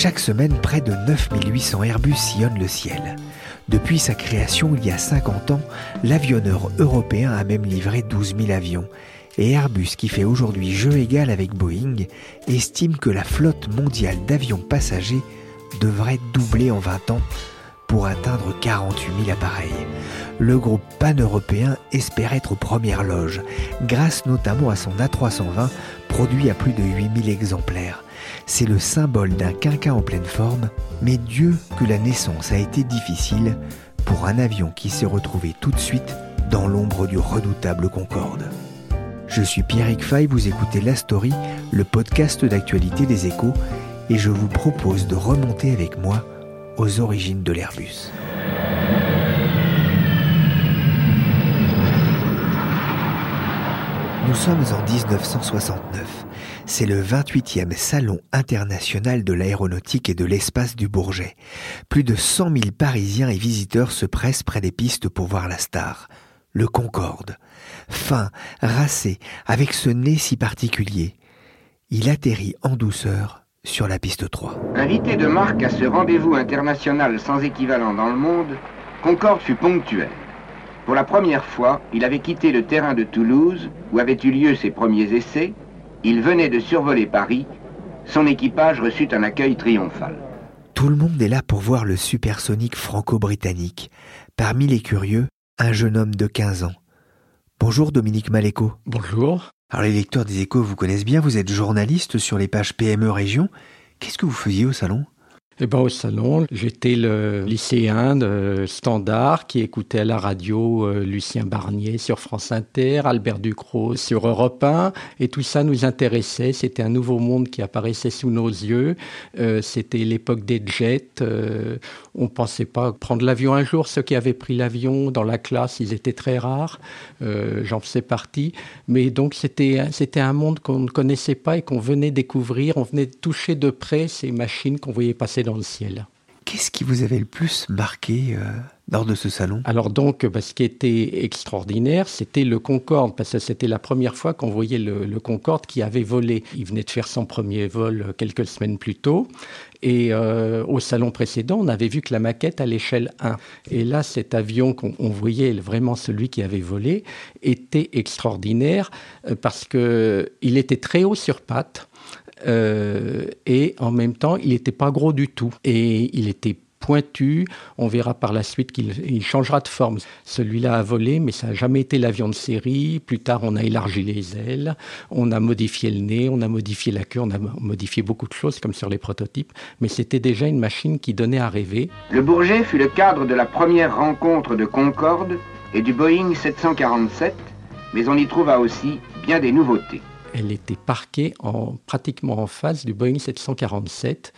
Chaque semaine, près de 9800 Airbus sillonnent le ciel. Depuis sa création il y a 50 ans, l'avionneur européen a même livré 12 000 avions. Et Airbus, qui fait aujourd'hui jeu égal avec Boeing, estime que la flotte mondiale d'avions passagers devrait doubler en 20 ans pour atteindre 48 000 appareils. Le groupe pan-européen espère être aux premières loges, grâce notamment à son A320 produit à plus de 8 000 exemplaires. C'est le symbole d'un quinquin en pleine forme, mais Dieu que la naissance a été difficile pour un avion qui s'est retrouvé tout de suite dans l'ombre du redoutable Concorde. Je suis Pierrick Fay, vous écoutez La Story, le podcast d'actualité des échos, et je vous propose de remonter avec moi aux origines de l'Airbus. Nous sommes en 1969. C'est le 28e Salon international de l'aéronautique et de l'espace du Bourget. Plus de 100 000 Parisiens et visiteurs se pressent près des pistes pour voir la star, le Concorde. Fin, racé, avec ce nez si particulier. Il atterrit en douceur sur la piste 3. Invité de marque à ce rendez-vous international sans équivalent dans le monde, Concorde fut ponctuel. Pour la première fois, il avait quitté le terrain de Toulouse, où avaient eu lieu ses premiers essais. Il venait de survoler Paris. Son équipage reçut un accueil triomphal. Tout le monde est là pour voir le supersonique franco-britannique. Parmi les curieux, un jeune homme de 15 ans. Bonjour Dominique Maléco. Bonjour. Alors les lecteurs des échos vous connaissent bien, vous êtes journaliste sur les pages PME Région. Qu'est-ce que vous faisiez au salon? Eh ben, au salon, j'étais le lycéen Standard qui écoutait à la radio euh, Lucien Barnier sur France Inter, Albert Ducrot sur Europe 1, et tout ça nous intéressait. C'était un nouveau monde qui apparaissait sous nos yeux. Euh, C'était l'époque des jets. Euh, on pensait pas prendre l'avion un jour. Ceux qui avaient pris l'avion dans la classe, ils étaient très rares. J'en faisais partie. Mais donc c'était c'était un monde qu'on ne connaissait pas et qu'on venait découvrir. On venait toucher de près ces machines qu'on voyait passer dans le ciel. Qu'est-ce qui vous avait le plus marqué euh, lors de ce salon? Alors donc, bah, ce qui était extraordinaire, c'était le Concorde, parce que c'était la première fois qu'on voyait le, le, Concorde qui avait volé. Il venait de faire son premier vol euh, quelques semaines plus tôt. Et euh, au salon précédent, on avait vu que la maquette à l'échelle 1. Et là, cet avion qu'on voyait vraiment celui qui avait volé était extraordinaire parce que il était très haut sur pattes. Euh, et en même temps, il n'était pas gros du tout. Et il était pointu. On verra par la suite qu'il changera de forme. Celui-là a volé, mais ça n'a jamais été l'avion de série. Plus tard, on a élargi les ailes, on a modifié le nez, on a modifié la queue, on a modifié beaucoup de choses comme sur les prototypes. Mais c'était déjà une machine qui donnait à rêver. Le Bourget fut le cadre de la première rencontre de Concorde et du Boeing 747, mais on y trouva aussi bien des nouveautés. Elle était parquée en, pratiquement en face du Boeing 747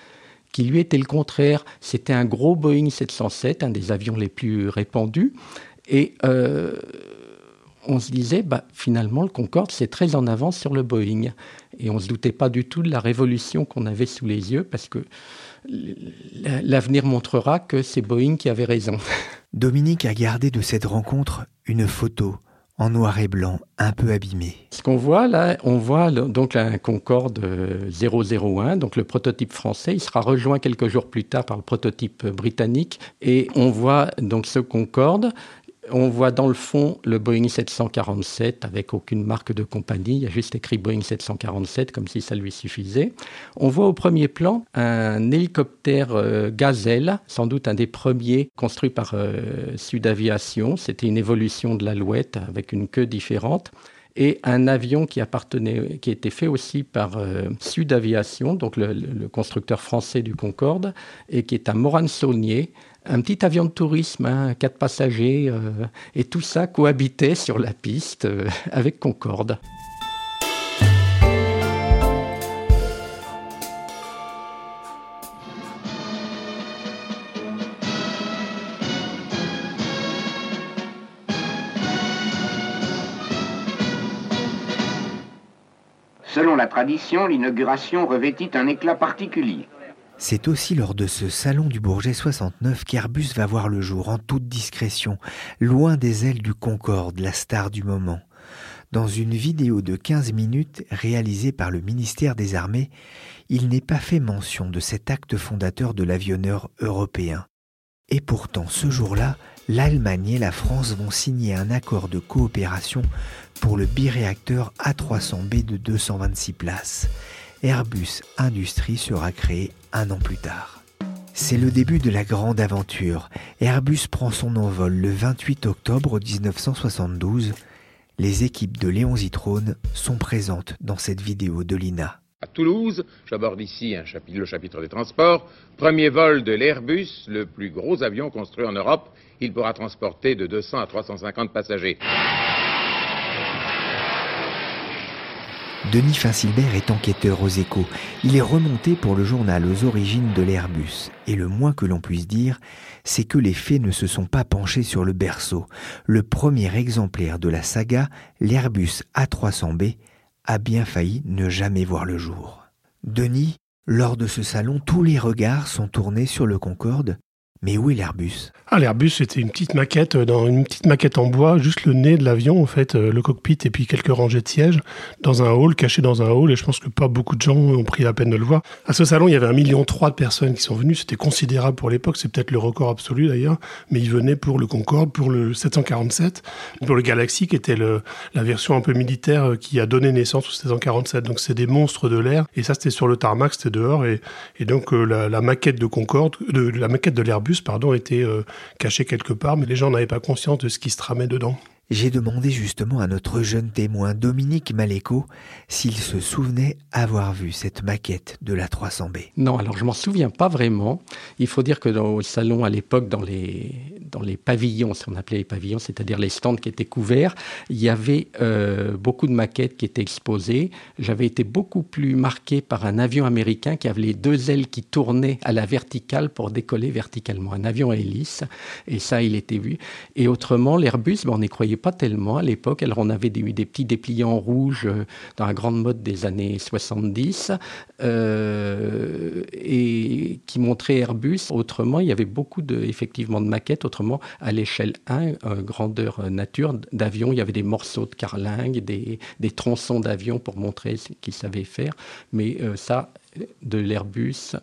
qui lui était le contraire. C'était un gros Boeing 707, un des avions les plus répandus. Et euh, on se disait, bah, finalement, le Concorde, c'est très en avance sur le Boeing. Et on ne se doutait pas du tout de la révolution qu'on avait sous les yeux, parce que l'avenir montrera que c'est Boeing qui avait raison. Dominique a gardé de cette rencontre une photo en noir et blanc, un peu abîmé. Ce qu'on voit là, on voit donc un Concorde 001, donc le prototype français. Il sera rejoint quelques jours plus tard par le prototype britannique. Et on voit donc ce Concorde On voit dans le fond le Boeing 747 avec aucune marque de compagnie. Il y a juste écrit Boeing 747 comme si ça lui suffisait. On voit au premier plan un hélicoptère euh, Gazelle, sans doute un des premiers construits par euh, Sud Aviation. C'était une évolution de l'Alouette avec une queue différente et un avion qui appartenait, qui était fait aussi par euh, Sud Aviation, donc le, constructeur français du Concorde, et qui est un Moran-Saulnier, un petit avion de tourisme, hein, quatre passagers, euh, et tout ça cohabitait sur la piste euh, avec Concorde. Tradition, l'inauguration revêtit un éclat particulier. C'est aussi lors de ce salon du Bourget 69 qu'Airbus va voir le jour en toute discrétion, loin des ailes du Concorde, la star du moment. Dans une vidéo de 15 minutes réalisée par le ministère des Armées, il n'est pas fait mention de cet acte fondateur de l'avionneur européen. Et pourtant, ce jour-là, l'Allemagne et la France vont signer un accord de coopération pour le biréacteur A300B de 226 places. Airbus Industrie sera créé un an plus tard. C'est le début de la grande aventure. Airbus prend son envol le 28 octobre 1972. Les équipes de Léon Zitrone sont présentes dans cette vidéo de l'INA. À Toulouse, j'aborde ici le chapitre des transports. Premier vol de l'Airbus, le plus gros avion construit en Europe. Il pourra transporter de 200 à 350 passagers. Denis Finsilbert est enquêteur aux échos. Il est remonté pour le journal aux origines de l'Airbus. Et le moins que l'on puisse dire, c'est que les faits ne se sont pas penchés sur le berceau. Le premier exemplaire de la saga, l'Airbus A300B, a bien failli ne jamais voir le jour. Denis, lors de ce salon, tous les regards sont tournés sur le Concorde, mais où est l'Airbus? Ah, l'Airbus, c'était une petite maquette, euh, dans une petite maquette en bois, juste le nez de l'avion, en fait, euh, le cockpit et puis quelques rangées de sièges, dans un hall, caché dans un hall, et je pense que pas beaucoup de gens ont pris la peine de le voir. À ce salon, il y avait un million trois de personnes qui sont venues, c'était considérable pour l'époque, c'est peut-être le record absolu d'ailleurs, mais ils venaient pour le Concorde, pour le 747, pour le Galaxy, qui était la version un peu militaire euh, qui a donné naissance au 747. Donc c'est des monstres de l'air, et ça c'était sur le tarmac, c'était dehors, et, donc la, maquette de Concorde, de, la maquette de l'Airbus, pardon, était caché quelque part, mais les gens n'avaient pas conscience de ce qui se tramait dedans. J'ai demandé justement à notre jeune témoin Dominique Maléco s'il se souvenait avoir vu cette maquette de la 300B. Non, alors je m'en souviens pas vraiment. Il faut dire que dans, au salon à l'époque, dans les, dans les pavillons, ce qu'on appelait les pavillons, c'est-à-dire les stands qui étaient couverts, il y avait euh, beaucoup de maquettes qui étaient exposées. J'avais été beaucoup plus marqué par un avion américain qui avait les deux ailes qui tournaient à la verticale pour décoller verticalement. Un avion à hélice, et ça, il était vu. Et autrement, l'Airbus, ben, on n'y croyait pas tellement à l'époque. Alors on avait eu des, petits dépliants rouges euh, dans la grande mode des années 70 euh, et qui montraient Airbus. Autrement, il y avait beaucoup de, effectivement de maquettes. Autrement, à l'échelle 1, euh, grandeur nature d'avions, il y avait des morceaux de carlingue, des, des tronçons d'avions pour montrer ce qu'ils savaient faire. Mais ça, de l'Airbus,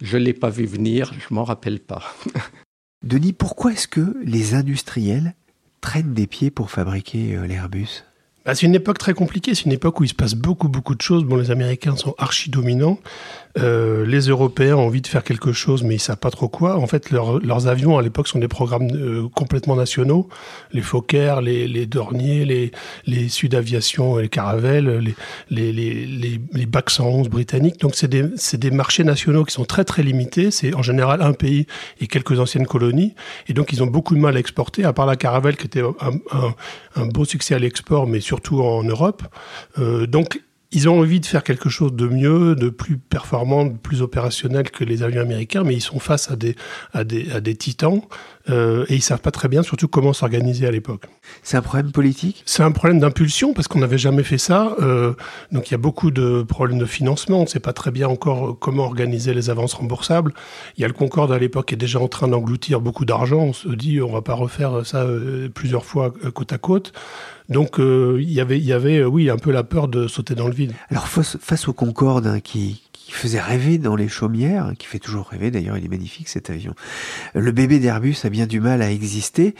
je ne l'ai pas vu venir, je m'en rappelle pas. Denis, pourquoi est-ce que les industriels traînent des pieds pour fabriquer euh, l'Airbus bah, C'est une époque très compliquée, c'est une époque où il se passe beaucoup, beaucoup de choses. Bon, les Américains sont archi dominants. Euh, les Européens ont envie de faire quelque chose, mais ils savent pas trop quoi. En fait, leurs avions à l'époque sont des programmes euh, complètement nationaux. Les Fokker, les, les Dornier, les, les Sud Aviation, les Caravelle, les, les, les, les, BAC 111 britanniques. Donc, c'est des, des marchés nationaux qui sont très, très limités. C'est en général un pays et quelques anciennes colonies. Et donc, ils ont beaucoup de mal à exporter, à part la Caravelle qui était un, un, un beau succès à l'export, mais surtout en Europe. Euh, donc, ils ont envie de faire quelque chose de mieux, de plus performant, de plus opérationnel que les avions américains, mais ils sont face à des, à des, à des titans euh, et ils savent pas très bien, surtout comment s'organiser à l'époque. C'est un problème politique? C'est un problème d'impulsion parce qu'on n'avait jamais fait ça. Euh, donc il y a beaucoup de problèmes de financement. On ne sait pas très bien encore comment organiser les avances remboursables. Il y a le Concorde à l'époque qui est déjà en train d'engloutir beaucoup d'argent. On se dit on va pas refaire ça euh, plusieurs fois euh, côte à côte. Donc euh, il y avait, il y avait, oui, un peu la peur de sauter dans le vide. Alors face, face au Concorde hein, qui, qui faisait rêver dans les chaumières, qui fait toujours rêver d'ailleurs, il est magnifique cet avion. Le bébé d'Airbus a bien du mal à exister.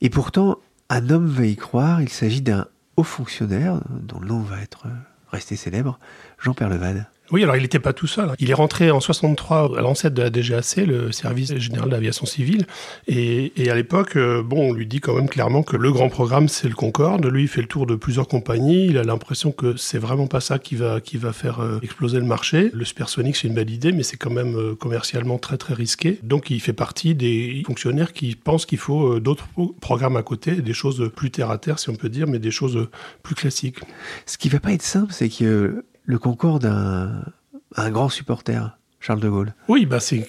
Et pourtant, un homme va y croire, il s'agit d'un haut fonctionnaire, dont le nom va être resté célèbre, Jean Perlevade. Oui, alors il n'était pas tout seul. Il est rentré en 63 à l'ancêtre de la DGAC, le service général d'aviation civile. Et, à l'époque, euh, bon, on lui dit quand même clairement que le grand programme, c'est le Concorde. Lui, il fait le tour de plusieurs compagnies. Il a l'impression que c'est vraiment pas ça qui va, qui va faire euh, exploser le marché. Le supersonique, c'est une belle idée, mais c'est quand même euh, commercialement très, très risqué. Donc, il fait partie des fonctionnaires qui pensent qu'il faut d'autres programmes à côté, des choses plus terre à terre, si on peut dire, mais des choses plus classiques. Ce qui va pas être simple, c'est que le Concorde a un, grand supporter. Charles de Gaulle. Oui, bah c'est,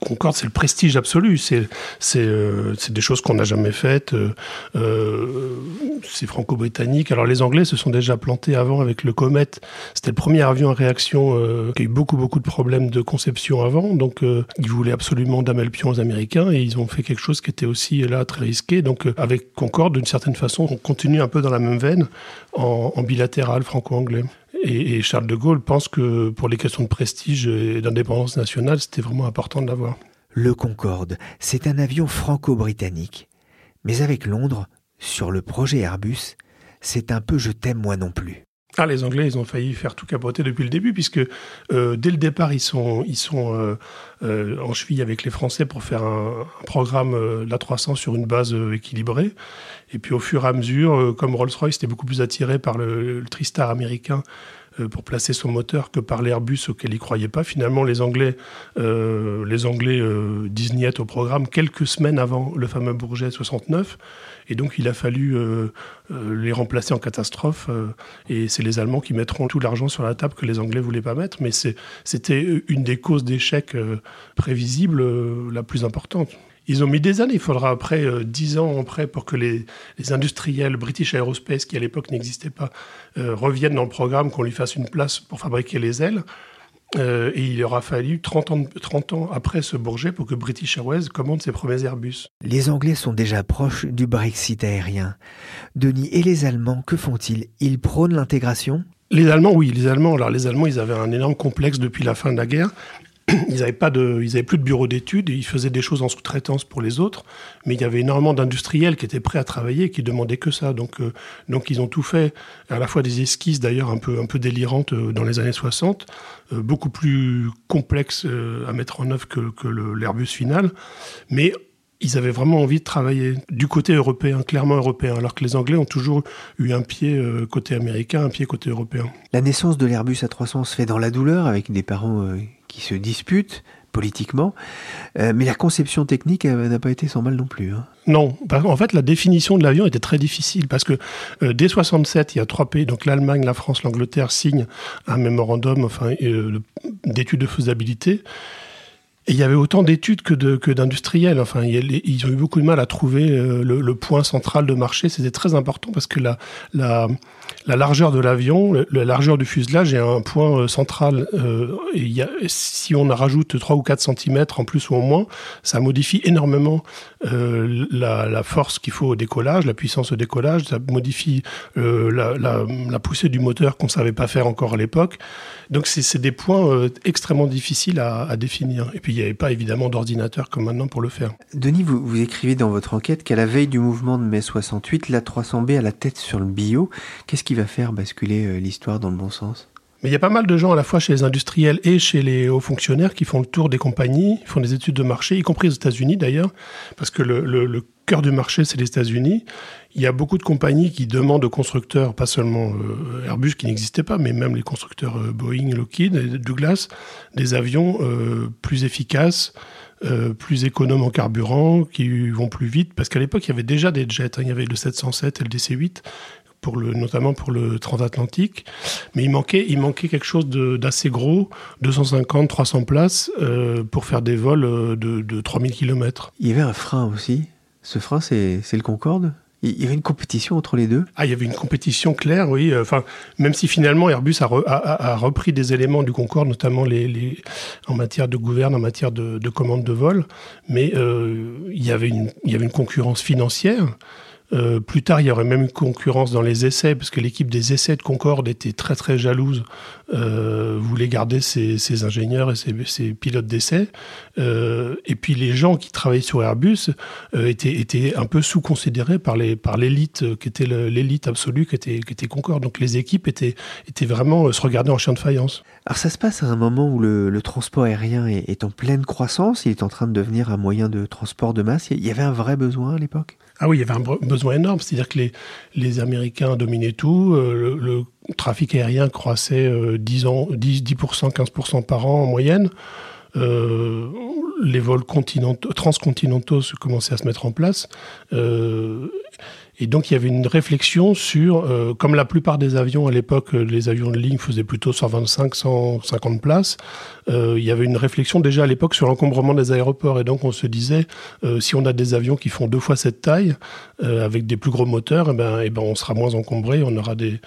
Concorde, c'est le prestige absolu. C'est, c'est, euh, des choses qu'on n'a jamais faites. Euh, euh, c'est franco-britannique. Alors les Anglais se sont déjà plantés avant avec le Comet. C'était le premier avion à réaction qui a eu beaucoup beaucoup de problèmes de conception avant. Donc ils voulaient absolument damer le pion aux Américains et ils ont fait quelque chose qui était aussi là très risqué. Donc avec Concorde, d'une certaine façon, on continue un peu dans la même veine en bilatéral franco-anglais. Et, Charles de Gaulle pense que pour les questions de prestige et d'indépendance nationale, c'était vraiment important de l'avoir. Le Concorde, c'est un avion franco-britannique. Mais avec Londres, sur le projet Airbus, c'est un peu je t'aime moi non plus. Ah, les Anglais, ils ont failli faire tout capoter depuis le début, puisque euh, dès le départ, ils sont, ils sont euh, euh, en cheville avec les Français pour faire un, programme l'A300 sur une base équilibrée. Et puis au fur et à mesure, comme Rolls-Royce était beaucoup plus attiré par le, le Tristar américain pour placer son moteur que par l'Airbus auquel ils croyaient pas. Finalement, les Anglais, les Anglais disent niet au programme quelques semaines avant le fameux Bourget 69. Et donc, il a fallu euh, euh, les remplacer en catastrophe. Euh, et c'est les Allemands qui mettront tout l'argent sur la table que les Anglais voulaient pas mettre. Mais c'était une des causes d'échec prévisibles la plus importante. Ils ont mis des années. Il faudra après dix ans après pour que les, les, industriels British Aerospace, qui à l'époque n'existaient pas, reviennent dans le programme, qu'on lui fasse une place pour fabriquer les ailes. Euh, et il aura fallu 30 ans, 30 ans après ce Bourget pour que British Airways commande ses premiers Airbus. Les Anglais sont déjà proches du Brexit aérien. Denis, et les Allemands, que font-ils? Ils prônent l'intégration? Les Allemands, oui, les Allemands. Alors, les Allemands, ils avaient un énorme complexe depuis la fin de la guerre. Ils n'avaient pas de, ils avaient plus de bureau d'études ils faisaient des choses en sous-traitance pour les autres. Mais il y avait énormément d'industriels qui étaient prêts à travailler et qui demandaient que ça. Donc, euh, donc ils ont tout fait, à la fois des esquisses d'ailleurs un peu, un peu délirantes euh, dans les années 60, euh, beaucoup plus complexes à mettre en œuvre que, que l'Airbus final. Mais ils avaient vraiment envie de travailler du côté européen, clairement européen, alors que les Anglais ont toujours eu un pied côté américain, un pied côté européen. La naissance de l'Airbus A300 se fait dans la douleur, avec des parents qui se disputent politiquement, euh, mais la conception technique n'a pas été sans mal non plus. Hein. Non, en fait, la définition de l'avion était très difficile parce que euh, dès 67, il y a trois pays, donc l'Allemagne, la France, l'Angleterre, signent un mémorandum enfin, euh, d'études de faisabilité. Et il y avait autant d'études que d'industriels. enfin, ils ont eu beaucoup de mal à trouver le, point central de marché. C'était très important parce que la, la, la largeur de l'avion, la largeur du fuselage est un point euh, central. Euh, et si on rajoute 3 ou 4 cm en plus ou en moins, ça modifie énormément euh, la, force qu'il faut au décollage, la puissance au décollage, ça modifie la, poussée du moteur qu'on savait pas faire encore à l'époque. Donc c'est des points extrêmement difficiles à, définir. Et puis il n'y avait pas évidemment d'ordinateur comme maintenant pour le faire. Denis, vous, écrivez dans votre enquête qu'à la veille du mouvement de mai 68, la 300B a la tête sur le bio. Qu'est-ce qui va faire basculer euh, l'histoire dans le bon sens? Mais il y a pas mal de gens, à la fois chez les industriels et chez les hauts fonctionnaires, qui font le tour des compagnies, font des études de marché, y compris aux États-Unis d'ailleurs, parce que le, cœur du marché, c'est les États-Unis. Il y a beaucoup de compagnies qui demandent aux constructeurs, pas seulement euh, Airbus qui n'existait pas, mais même les constructeurs euh, Boeing, Lockheed Douglas, des avions plus efficaces, plus économes en carburant, qui vont plus vite, parce qu'à l'époque, il y avait déjà des jets. Hein. il y avait le 707 et le DC-8 notamment pour le transatlantique. Mais il manquait, il manquait quelque chose d'assez gros, 250, 300 places, euh, pour faire des vols euh, de, de 3000 km. Il y avait un frein aussi. Ce frein, c'est le Concorde il y avait une compétition entre les deux Ah, il y avait une compétition claire, oui. Euh, enfin, même si finalement Airbus a, a, repris des éléments du Concorde, notamment les, les, en matière de gouverne, en matière de, de commande de vol, mais il, y avait une, il y avait une concurrence financière. Euh, plus tard, il y aurait même une concurrence dans les essais, parce que l'équipe des essais de Concorde était très très jalouse, euh, voulait garder ses, ingénieurs et ses, pilotes d'essai. Euh, et puis les gens qui travaillaient sur Airbus étaient, un peu sous-considérés par l'élite qui était l'élite absolue qui était Concorde. Donc les équipes étaient vraiment se regardaient en chien de faïence. Alors ça se passe à un moment où le, transport aérien est, est, en pleine croissance, il est en train de devenir un moyen de transport de masse. Il y avait un vrai besoin à l'époque? Ah oui, il y avait un besoin énorme. C'est-à-dire que les, les Américains dominaient tout. Euh, le, trafic aérien croissait 10, ans, 10, 10%, 15% par an en moyenne. Euh, les vols transcontinentaux commençaient à se mettre en place. Et donc il y avait une réflexion sur, euh, comme la plupart des avions à l'époque, euh, les avions de ligne faisaient plutôt 125, 150 places, euh, il y avait une réflexion déjà à l'époque sur l'encombrement des aéroports. Et donc on se disait, si on a des avions qui font deux fois cette taille, avec des plus gros moteurs, eh ben, eh ben, on sera moins encombré, on aura des,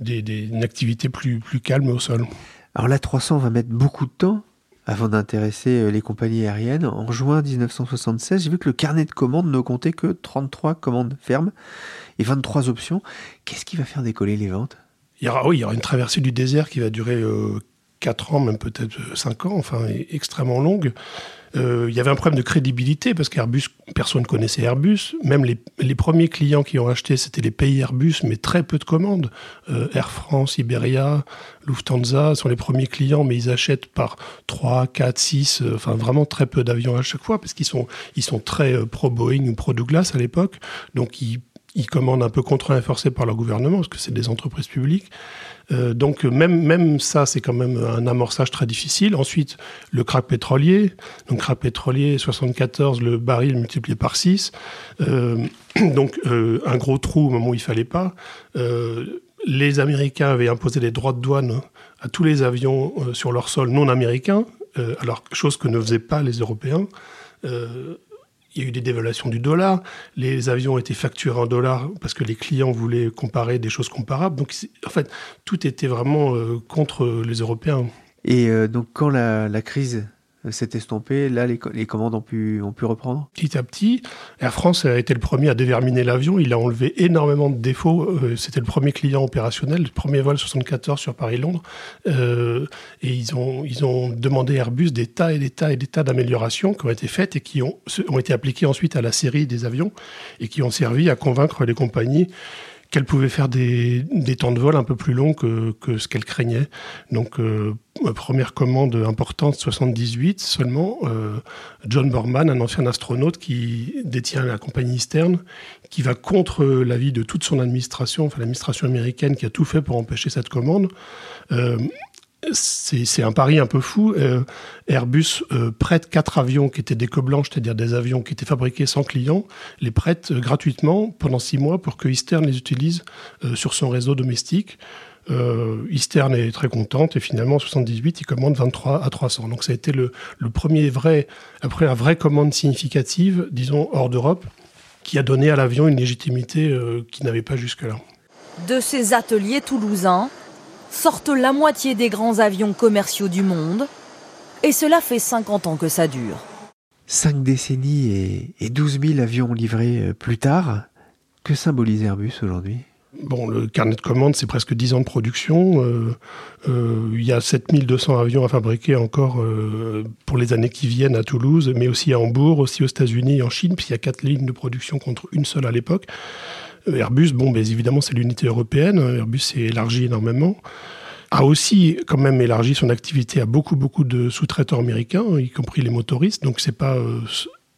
des, des, une activité plus, plus calme au sol. Alors la 300 va mettre beaucoup de temps avant d'intéresser euh, les compagnies aériennes. En juin 1976, j'ai vu que le carnet de commandes ne comptait que 33 commandes fermes et 23 options. Qu'est-ce qui va faire décoller les ventes? Il y, aura, il y aura une traversée du désert qui va durer 4 euh, ans, même peut-être 5 ans, enfin extrêmement longue. Euh, il y avait un problème de crédibilité parce qu'Airbus, personne connaissait Airbus. Même les, premiers clients qui ont acheté, c'était les pays Airbus, mais très peu de commandes. Euh, Air France, Iberia, Lufthansa sont les premiers clients, mais ils achètent par 3, 4, 6, enfin vraiment très peu d'avions à chaque fois parce qu'ils sont, ils sont très euh, pro-Boeing ou pro-Douglas à l'époque. Donc ils, ils commandent un peu contraints et par leur gouvernement parce que c'est des entreprises publiques. Euh, donc même, ça, c'est quand même un amorçage très difficile. Ensuite, le crack pétrolier. Donc crack pétrolier, 74, le baril multiplié par 6. Euh, donc euh, un gros trou au moment où il fallait pas. les Américains avaient imposé des droits de douane à tous les avions sur leur sol non américain, alors chose que ne faisaient pas les Européens il y a eu des dévaluations du dollar, les avions ont été facturés en dollars parce que les clients voulaient comparer des choses comparables. Donc, en fait, tout était vraiment euh, contre les Européens. Et euh, donc, quand la, la crise s'est estompé. Là, les, commandes ont pu, reprendre Petit à petit, Air France a été le premier à déverminer l'avion. Il a enlevé énormément de défauts. Euh, c'était le premier client opérationnel, le premier vol 74 sur Paris-Londres. Euh, et ils ont, demandé à Airbus des tas et des tas et des tas d'améliorations qui ont été faites et qui ont été appliquées ensuite à la série des avions et qui ont servi à convaincre les compagnies qu'elle pouvait faire des, des, temps de vol un peu plus longs que, que ce qu'elle craignait. Donc, euh, première commande importante, 78 seulement, euh, John Borman, un ancien astronaute qui détient la compagnie Eastern, qui va contre l'avis de toute son administration, enfin l'administration américaine qui a tout fait pour empêcher cette commande. Euh, c'est un pari un peu fou. Euh, Airbus euh, prête quatre avions qui étaient des blanches, c'est-à-dire des avions qui étaient fabriqués sans client, les prête euh, gratuitement pendant six mois pour que Eastern les utilise sur son réseau domestique. Eastern est très contente et finalement en 78 il commande 23 à 300. Donc ça a été le, premier vrai, après la vraie commande significative, disons hors d'Europe, qui a donné à l'avion une légitimité qu'il n'avait pas jusque-là. De ces ateliers toulousains, sortent la moitié des grands avions commerciaux du monde, et cela fait 50 ans que ça dure. Cinq décennies et, 12 000 avions livrés euh, plus tard, que symbolise Airbus aujourd'hui? Bon, le carnet de commandes, c'est presque 10 ans de production. Euh, euh, il y a 7200 avions à fabriquer encore pour les années qui viennent à Toulouse, mais aussi à Hambourg, aussi aux États-Unis et en Chine, puisqu'il y a quatre lignes de production contre une seule à l'époque. Airbus, bon, évidemment, c'est l'unité européenne. Airbus s'est élargi énormément a aussi quand même élargi son activité à beaucoup beaucoup de sous-traitants américains, y compris les motoristes. Donc c'est pas euh,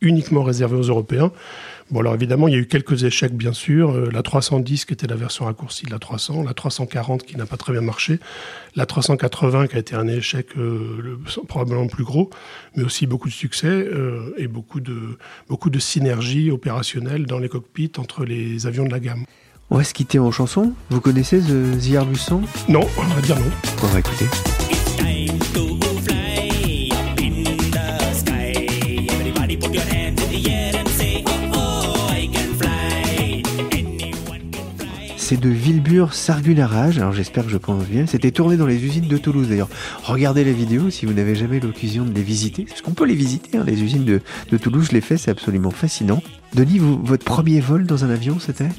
uniquement réservé aux Européens. Bon, alors évidemment, il y a eu quelques échecs, bien sûr. Euh, la 310, qui était la version raccourcie de la 300, la 340, qui n'a pas très bien marché, la 380, qui a été un échec euh, probablement plus gros, mais aussi beaucoup de succès euh, et beaucoup de, beaucoup de synergie opérationnelle dans les cockpits entre les avions de la gamme. On va se quitter en chanson. Vous connaissez The, The Airbus Song? Non, on va dire non. On va écouter. C'est de Villebur Sargunarage, alors j'espère que je prononce bien. C'était tourné dans les usines de Toulouse d'ailleurs. Regardez les vidéos si vous n'avez jamais l'occasion de les visiter, parce qu'on peut les visiter, hein, les usines de, Toulouse, je l'ai fait, c'est absolument fascinant. Denis, votre premier vol dans un avion, c'était?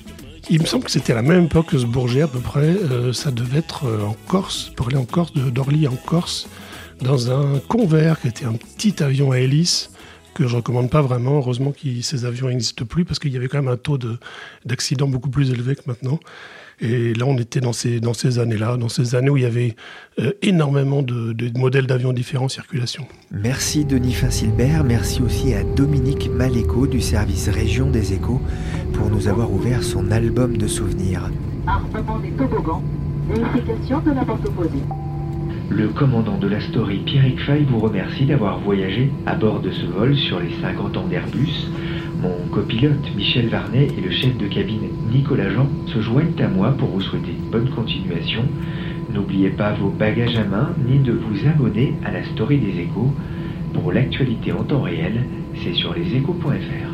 Il me semble que c'était à la même époque que ce Bourget à peu près. Euh, ça devait être euh, en Corse, pour aller en Corse, d'Orly en Corse, dans un Convair qui était un petit avion à hélice que je recommande pas vraiment. Heureusement que ces avions n'existent plus parce qu'il y avait quand même un taux d'accidents beaucoup plus élevé que maintenant. Et là, on était dans ces, dans ces années-là, dans ces années où il y avait euh, énormément de, modèles d'avions différents en circulation. Merci Denis Facilbert, merci aussi à Dominique Maléco du service Région des Échos pour nous avoir ouvert son album de souvenirs. Armement des toboggans, vérification de la porte opposée. Le commandant de la story Pierrick Fay vous remercie d'avoir voyagé à bord de ce vol sur les 50 ans d'Airbus. Mon copilote Michel Varnet et le chef de cabine Nicolas Jean se joignent à moi pour vous souhaiter bonne continuation. N'oubliez pas vos bagages à main ni de vous abonner à la story des échos. Pour l'actualité en temps réel, c'est sur leséchos.fr.